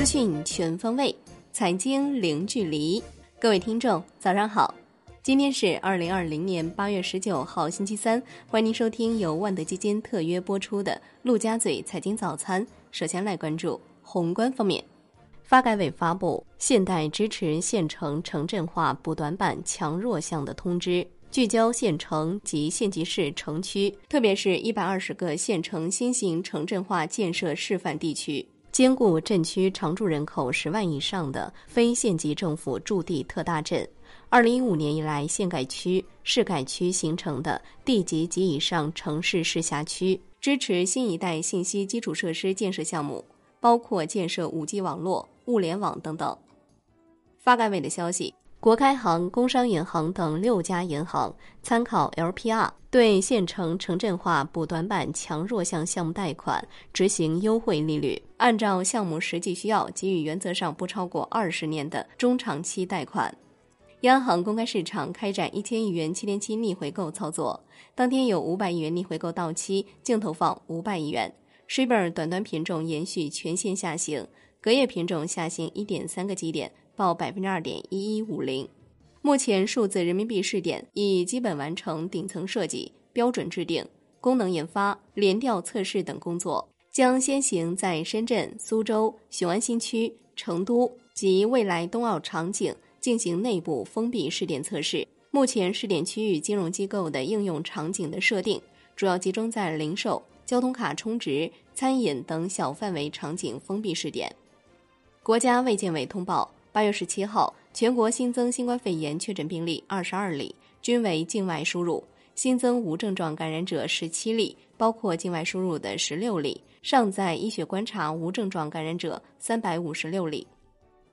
资讯全方位，财经零距离。各位听众，早上好！今天是二零二零年八月十九号，星期三。欢迎您收听由万德基金特约播出的《陆家嘴财经早餐》。首先来关注宏观方面，发改委发布《现代支持县城城镇化补短板强弱项的通知》。聚焦县城及县级市城区，特别是一百二十个县城新型城镇化建设示范地区，兼顾镇区常住人口十万以上的非县级政府驻地特大镇。二零一五年以来，县改区、市改区形成的地级及以上城市市辖区，支持新一代信息基础设施建设项目，包括建设五 G 网络、物联网等等。发改委的消息。国开行、工商银行等六家银行参考 LPR，对县城城镇化补短板强弱项项目贷款执行优惠利率，按照项目实际需要给予原则上不超过二十年的中长期贷款。央行公开市场开展一千亿元七天期逆回购操作，当天有五百亿元逆回购到期，净投放五百亿元。s h i b r 短端品种延续全线下行，隔夜品种下行一点三个基点。报百分之二点一一五零，目前数字人民币试点已基本完成顶层设计、标准制定、功能研发、联调测试等工作，将先行在深圳、苏州、雄安新区、成都及未来冬奥场景进行内部封闭试点测试。目前试点区域金融机构的应用场景的设定，主要集中在零售、交通卡充值、餐饮等小范围场景封闭试点。国家卫健委通报。八月十七号，全国新增新冠肺炎确诊病例二十二例，均为境外输入；新增无症状感染者十七例，包括境外输入的十六例；尚在医学观察无症状感染者三百五十六例。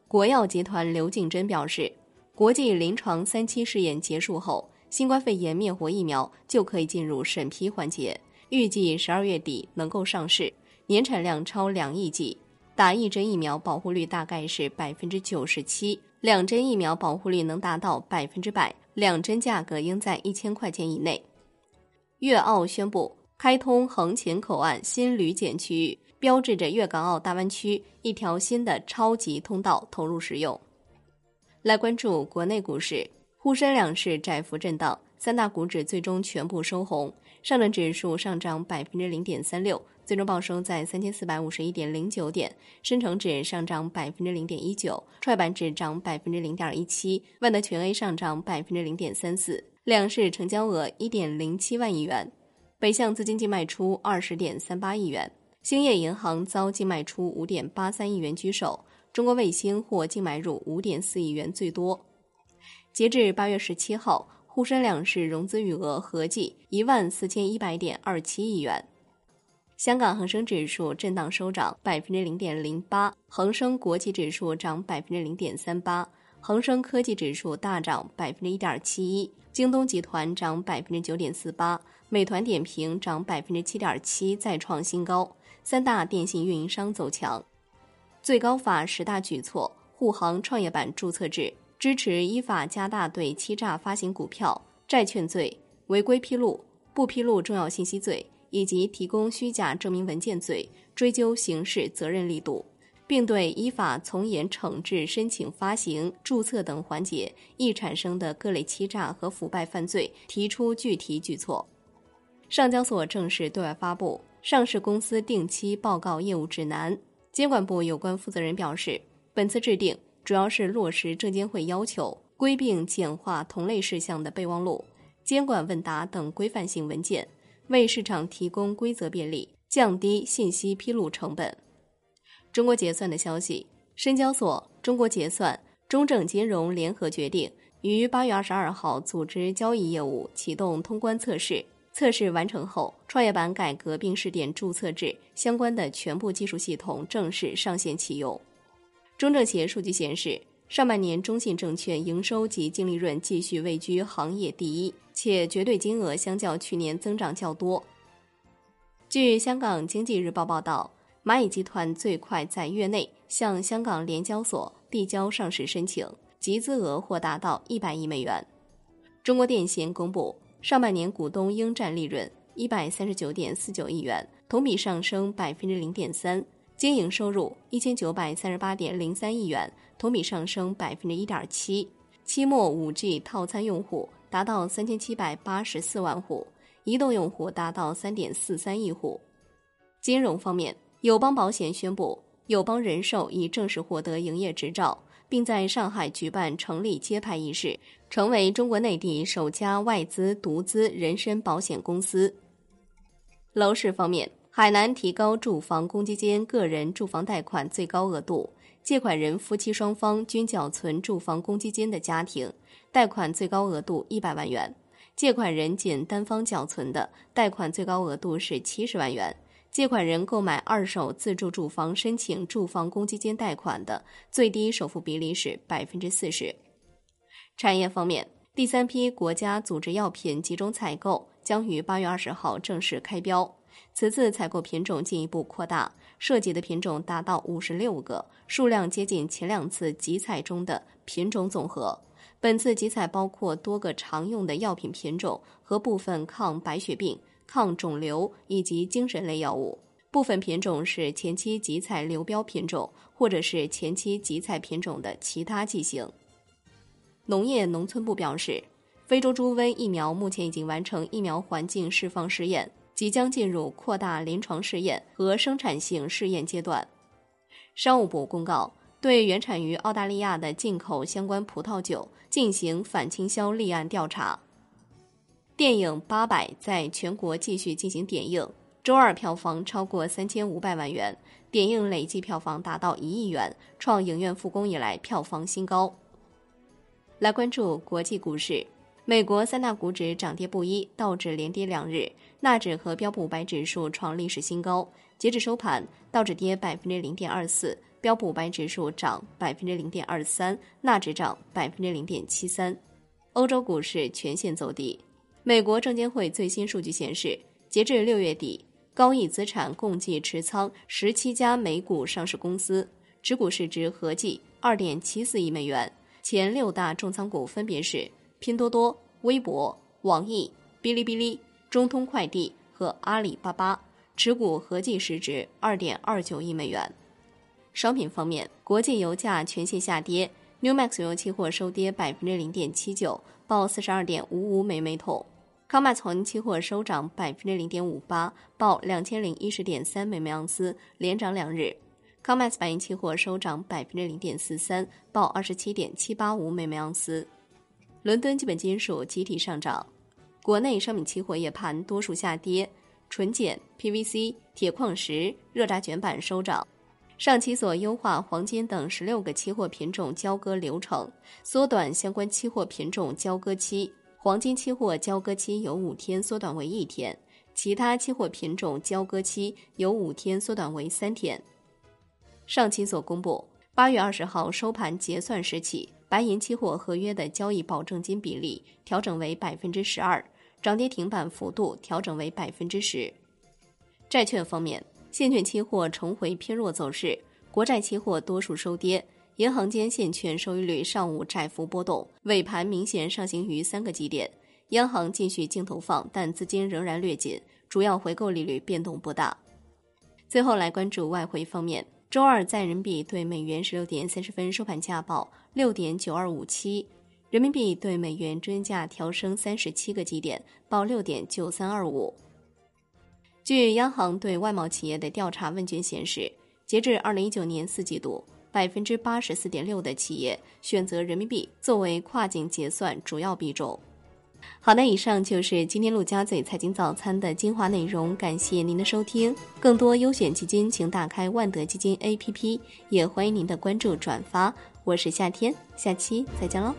国药集团刘敬珍表示，国际临床三期试验结束后，新冠肺炎灭活疫苗就可以进入审批环节，预计十二月底能够上市，年产量超两亿剂。打一针疫苗保护率大概是百分之九十七，两针疫苗保护率能达到百分之百，两针价格应在一千块钱以内。粤澳宣布开通横琴口岸新旅检区域，标志着粤港澳大湾区一条新的超级通道投入使用。来关注国内股市，沪深两市窄幅震荡，三大股指最终全部收红，上证指数上涨百分之零点三六。最终报收在三千四百五十一点零九点，深成指上涨百分之零点一九，创业板指涨百分之零点一七，万德全 A 上涨百分之零点三四，两市成交额一点零七万亿元，北向资金净卖出二十点三八亿元，兴业银行遭净卖出五点八三亿元居首，中国卫星获净买入五点四亿元最多。截至八月十七号，沪深两市融资余额合计一万四千一百点二七亿元。香港恒生指数震荡收涨百分之零点零八，恒生国际指数涨百分之零点三八，恒生科技指数大涨百分之一点七一，京东集团涨百分之九点四八，美团点评涨百分之七点七，再创新高。三大电信运营商走强。最高法十大举措护航创业板注册制，支持依法加大对欺诈发行股票、债券罪、违规披露、不披露重要信息罪。以及提供虚假证明文件罪追究刑事责任力度，并对依法从严惩治申请发行、注册等环节易产生的各类欺诈和腐败犯罪提出具体举措。上交所正式对外发布《上市公司定期报告业务指南》。监管部有关负责人表示，本次制定主要是落实证监会要求，规并简化同类事项的备忘录、监管问答等规范性文件。为市场提供规则便利，降低信息披露成本。中国结算的消息，深交所、中国结算、中证金融联合决定，于八月二十二号组织交易业务启动通关测试。测试完成后，创业板改革并试点注册制相关的全部技术系统正式上线启用。中证协数据显示。上半年，中信证券营收及净利润继续位居行业第一，且绝对金额相较去年增长较多。据香港经济日报报道，蚂蚁集团最快在月内向香港联交所递交上市申请，集资额或达到一百亿美元。中国电信公布上半年股东应占利润一百三十九点四九亿元，同比上升百分之零点三。经营收入一千九百三十八点零三亿元，同比上升百分之一点七。期末五 G 套餐用户达到三千七百八十四万户，移动用户达到三点四三亿户。金融方面，友邦保险宣布，友邦人寿已正式获得营业执照，并在上海举办成立揭牌仪式，成为中国内地首家外资独资人身保险公司。楼市方面，海南提高住房公积金个人住房贷款最高额度。借款人夫妻双方均缴存住房公积金的家庭，贷款最高额度一百万元；借款人仅单方缴存的，贷款最高额度是七十万元。借款人购买二手自住住房申请住房公积金贷款的，最低首付比例是百分之四十。产业方面，第三批国家组织药品集中采购将于八月二十号正式开标。此次采购品种进一步扩大，涉及的品种达到五十六个，数量接近前两次集采中的品种总和。本次集采包括多个常用的药品品种和部分抗白血病、抗肿瘤以及精神类药物。部分品种是前期集采流标品种，或者是前期集采品种的其他剂型。农业农村部表示，非洲猪瘟疫苗目前已经完成疫苗环境释放试验。即将进入扩大临床试验和生产性试验阶段。商务部公告，对原产于澳大利亚的进口相关葡萄酒进行反倾销立案调查。电影《八佰》在全国继续进行点映，周二票房超过三千五百万元，点映累计票房达到一亿元，创影院复工以来票房新高。来关注国际股市。美国三大股指涨跌不一，道指连跌两日，纳指和标普五百指数创历史新高。截至收盘，道指跌百分之零点二四，标普五百指数涨百分之零点二三，纳指涨百分之零点七三。欧洲股市全线走低。美国证监会最新数据显示，截至六月底，高毅资产共计持仓十七家美股上市公司，持股市值合计二点七四亿美元。前六大重仓股分别是。拼多多、微博、网易、哔哩哔哩、中通快递和阿里巴巴持股合计市值二点二九亿美元。商品方面，国际油价全线下跌，New Max 油期货收跌百分之零点七九，报四十二点五五美每桶；Comex 黄金期货收涨百分之零点五八，报两千零一十点三美每盎司，连涨两日；Comex 白银期货收涨百分之零点四三，报二十七点七八五美每盎司。伦敦基本金属集体上涨，国内商品期货夜盘多数下跌，纯碱、PVC、铁矿石、热轧卷板收涨。上期所优化黄金等十六个期货品种交割流程，缩短相关期货品种交割期。黄金期货交割期由五天缩短为一天，其他期货品种交割期由五天缩短为三天。上期所公布，八月二十号收盘结算时起。白银期货合约的交易保证金比例调整为百分之十二，涨跌停板幅度调整为百分之十。债券方面，现券期货重回偏弱走势，国债期货多数收跌，银行间现券收益率上午窄幅波动，尾盘明显上行于三个基点。央行继续净投放，但资金仍然略紧，主要回购利率变动不大。最后来关注外汇方面。周二在人民币对美元十六点三十分收盘价报六点九二五七，人民币对美元中间价调升三十七个基点，报六点九三二五。据央行对外贸企业的调查问卷显示，截至二零一九年四季度，百分之八十四点六的企业选择人民币作为跨境结算主要币种。好的，以上就是今天陆家嘴财经早餐的精华内容，感谢您的收听。更多优选基金，请打开万德基金 APP，也欢迎您的关注转发。我是夏天，下期再见喽。